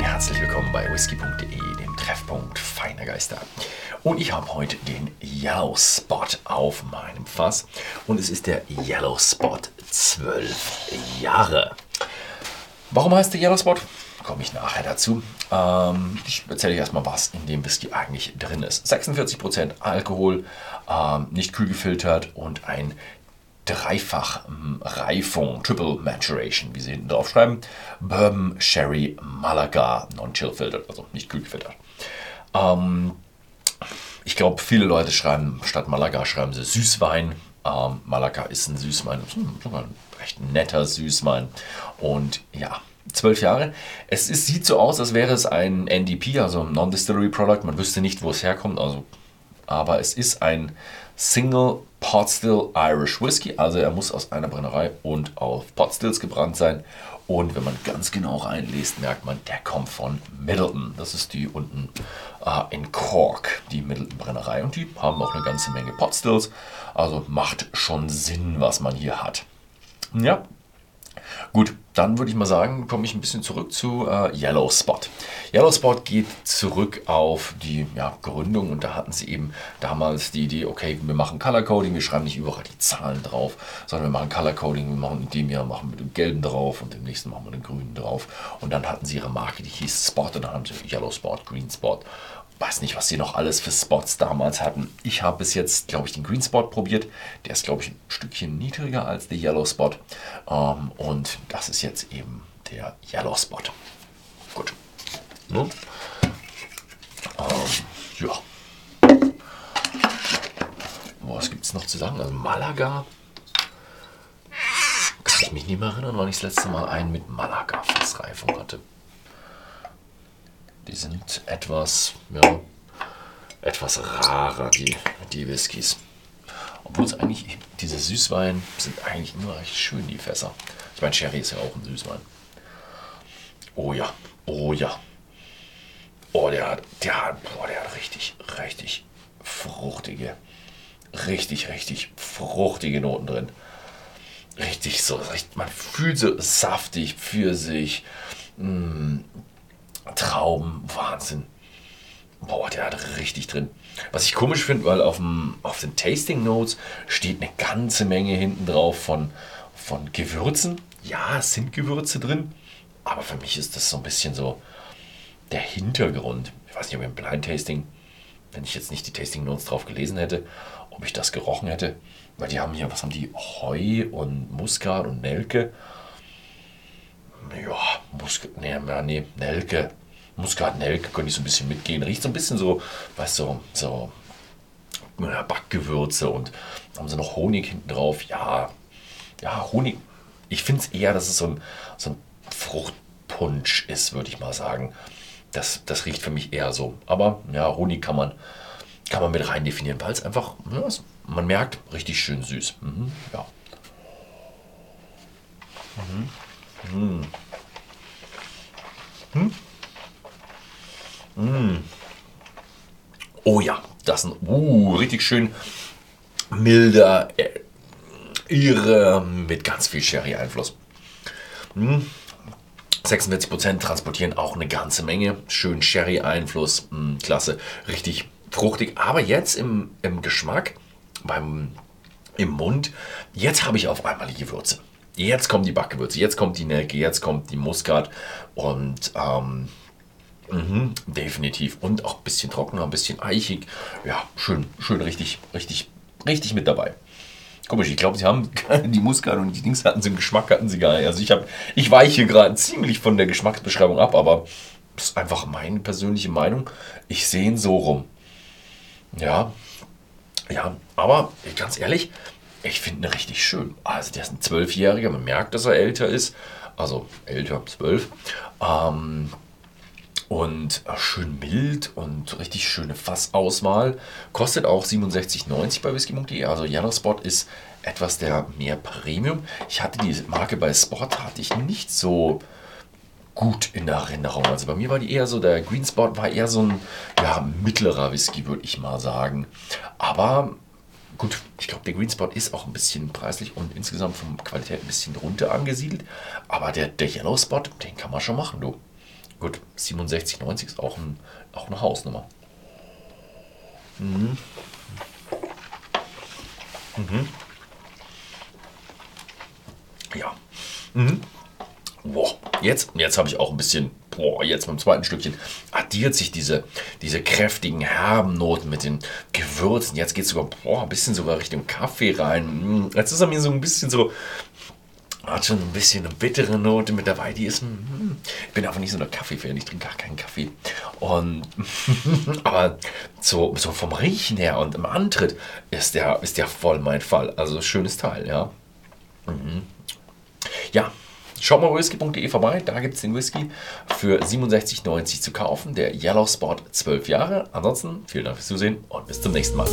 und herzlich willkommen bei whisky.de, dem Treffpunkt feiner Geister. Und ich habe heute den Yellow Spot auf meinem Fass und es ist der Yellow Spot 12 Jahre. Warum heißt der Yellow Spot? Komme ich nachher dazu. Ähm, ich erzähle euch erstmal, was in dem Whisky eigentlich drin ist. 46% Alkohol, ähm, nicht kühl gefiltert und ein Dreifach Reifung, Triple Maturation, wie sie hinten drauf schreiben. Bourbon, Sherry, Malaga, non-chill filtered, also nicht kühl gefiltert. Ähm, ich glaube, viele Leute schreiben statt Malaga schreiben sie Süßwein. Ähm, Malaga ist ein Süßwein, sogar ein recht netter Süßwein. Und ja, zwölf Jahre. Es ist, sieht so aus, als wäre es ein NDP, also ein Non-Distillery Product. Man wüsste nicht, wo es herkommt, also, aber es ist ein Single Pot Still Irish Whiskey. Also er muss aus einer Brennerei und auf Pot Stills gebrannt sein. Und wenn man ganz genau reinliest, merkt man, der kommt von Middleton. Das ist die unten äh, in Cork, die Middleton Brennerei. Und die haben auch eine ganze Menge Pot Stills. Also macht schon Sinn, was man hier hat. Ja, Gut, dann würde ich mal sagen, komme ich ein bisschen zurück zu äh, Yellow Spot. Yellow Spot geht zurück auf die ja, Gründung und da hatten sie eben damals die Idee, okay, wir machen Color Coding, wir schreiben nicht überall die Zahlen drauf, sondern wir machen Color Coding, wir machen in dem Jahr machen wir den gelben drauf und im nächsten machen wir den grünen drauf. Und dann hatten sie ihre Marke, die hieß Spot und dann haben sie Yellow Spot, Green Spot weiß nicht, was sie noch alles für Spots damals hatten. Ich habe bis jetzt, glaube ich, den Green Spot probiert. Der ist, glaube ich, ein Stückchen niedriger als der Yellow Spot. Ähm, und das ist jetzt eben der Yellow Spot. Gut. Ne? Ähm, ja. Was gibt es noch zu sagen? Also Malaga. Kann ich mich nicht mehr erinnern, wann ich das letzte Mal einen mit Malaga-Fassreifung hatte. Sind etwas, ja, etwas rarer, die, die Whiskys. Obwohl es eigentlich, diese Süßwein sind eigentlich immer recht schön, die Fässer. Ich meine, Sherry ist ja auch ein Süßwein. Oh ja, oh ja. Oh, der hat, der hat, boah, der hat richtig, richtig fruchtige, richtig, richtig fruchtige Noten drin. Richtig so, man fühlt so saftig, Pfirsich, mh, Trauben, Wahnsinn. Boah, der hat richtig drin. Was ich komisch finde, weil auf, dem, auf den Tasting Notes steht eine ganze Menge hinten drauf von, von Gewürzen. Ja, es sind Gewürze drin, aber für mich ist das so ein bisschen so der Hintergrund. Ich weiß nicht, ob im Blind Tasting, wenn ich jetzt nicht die Tasting Notes drauf gelesen hätte, ob ich das gerochen hätte. Weil die haben hier, was haben die? Heu und Muskat und Nelke. Ja, Muskat, nee, nee, Nelke. Muskat-Nelke könnte ich so ein bisschen mitgehen. Riecht so ein bisschen so, weißt du, so, so Backgewürze und haben sie noch Honig hinten drauf. Ja, ja, Honig. Ich finde es eher, dass es so ein, so ein Fruchtpunsch ist, würde ich mal sagen. Das, das riecht für mich eher so. Aber ja, Honig kann man, kann man mit rein definieren, weil es einfach, ja, man merkt, richtig schön süß. Mhm, ja. Mhm. Mhm. Hm? Mm. Oh ja, das ist ein uh, richtig schön milder äh, Irre mit ganz viel Sherry-Einfluss. Mm. 46% transportieren auch eine ganze Menge. Schön Sherry-Einfluss, mm, klasse, richtig fruchtig. Aber jetzt im, im Geschmack, beim, im Mund, jetzt habe ich auf einmal die Gewürze. Jetzt kommen die Backgewürze, jetzt kommt die Nelke, jetzt kommt die Muskat und ähm, Mhm, definitiv. Und auch ein bisschen trockener, ein bisschen eichig. Ja, schön, schön, richtig, richtig, richtig mit dabei. Komisch, ich glaube, sie haben die Muskat und die Dings hatten sie im Geschmack, hatten sie gar nicht. Also ich habe, ich weiche gerade ziemlich von der Geschmacksbeschreibung ab, aber das ist einfach meine persönliche Meinung. Ich sehe ihn so rum. Ja, ja, aber ganz ehrlich, ich finde ihn richtig schön. Also der ist ein Zwölfjähriger, man merkt, dass er älter ist. Also älter, zwölf. Ähm, und äh, schön mild und richtig schöne Fassauswahl. Kostet auch 67,90 bei whisky.de. Also Yellow Spot ist etwas der mehr Premium. Ich hatte die Marke bei Spot, hatte ich nicht so gut in Erinnerung. Also bei mir war die eher so, der Green Spot war eher so ein ja, mittlerer Whisky, würde ich mal sagen. Aber gut, ich glaube, der Green Spot ist auch ein bisschen preislich und insgesamt von Qualität ein bisschen runter angesiedelt. Aber der, der Yellow Spot, den kann man schon machen, du. Gut, 67,90 ist auch, ein, auch eine Hausnummer. Mhm. Mhm. Ja. Mhm. Boah, jetzt, jetzt habe ich auch ein bisschen, boah, jetzt beim zweiten Stückchen addiert sich diese, diese kräftigen, herben Noten mit den Gewürzen. Jetzt geht es sogar, boah, ein bisschen sogar Richtung Kaffee rein. Mm, jetzt ist er mir so ein bisschen so, hat schon ein bisschen eine bittere Note mit dabei. Die ist, hm, ich bin einfach nicht so ein Kaffee-Fan, ich trinke gar keinen Kaffee. Und, aber so, so vom Riechen her und im Antritt ist der, ist der voll mein Fall. Also schönes Teil, ja. Mhm. Ja, Schaut mal whisky.de vorbei, da gibt es den Whisky für 67,90 zu kaufen. Der Yellow Spot 12 Jahre. Ansonsten vielen Dank fürs Zusehen und bis zum nächsten Mal.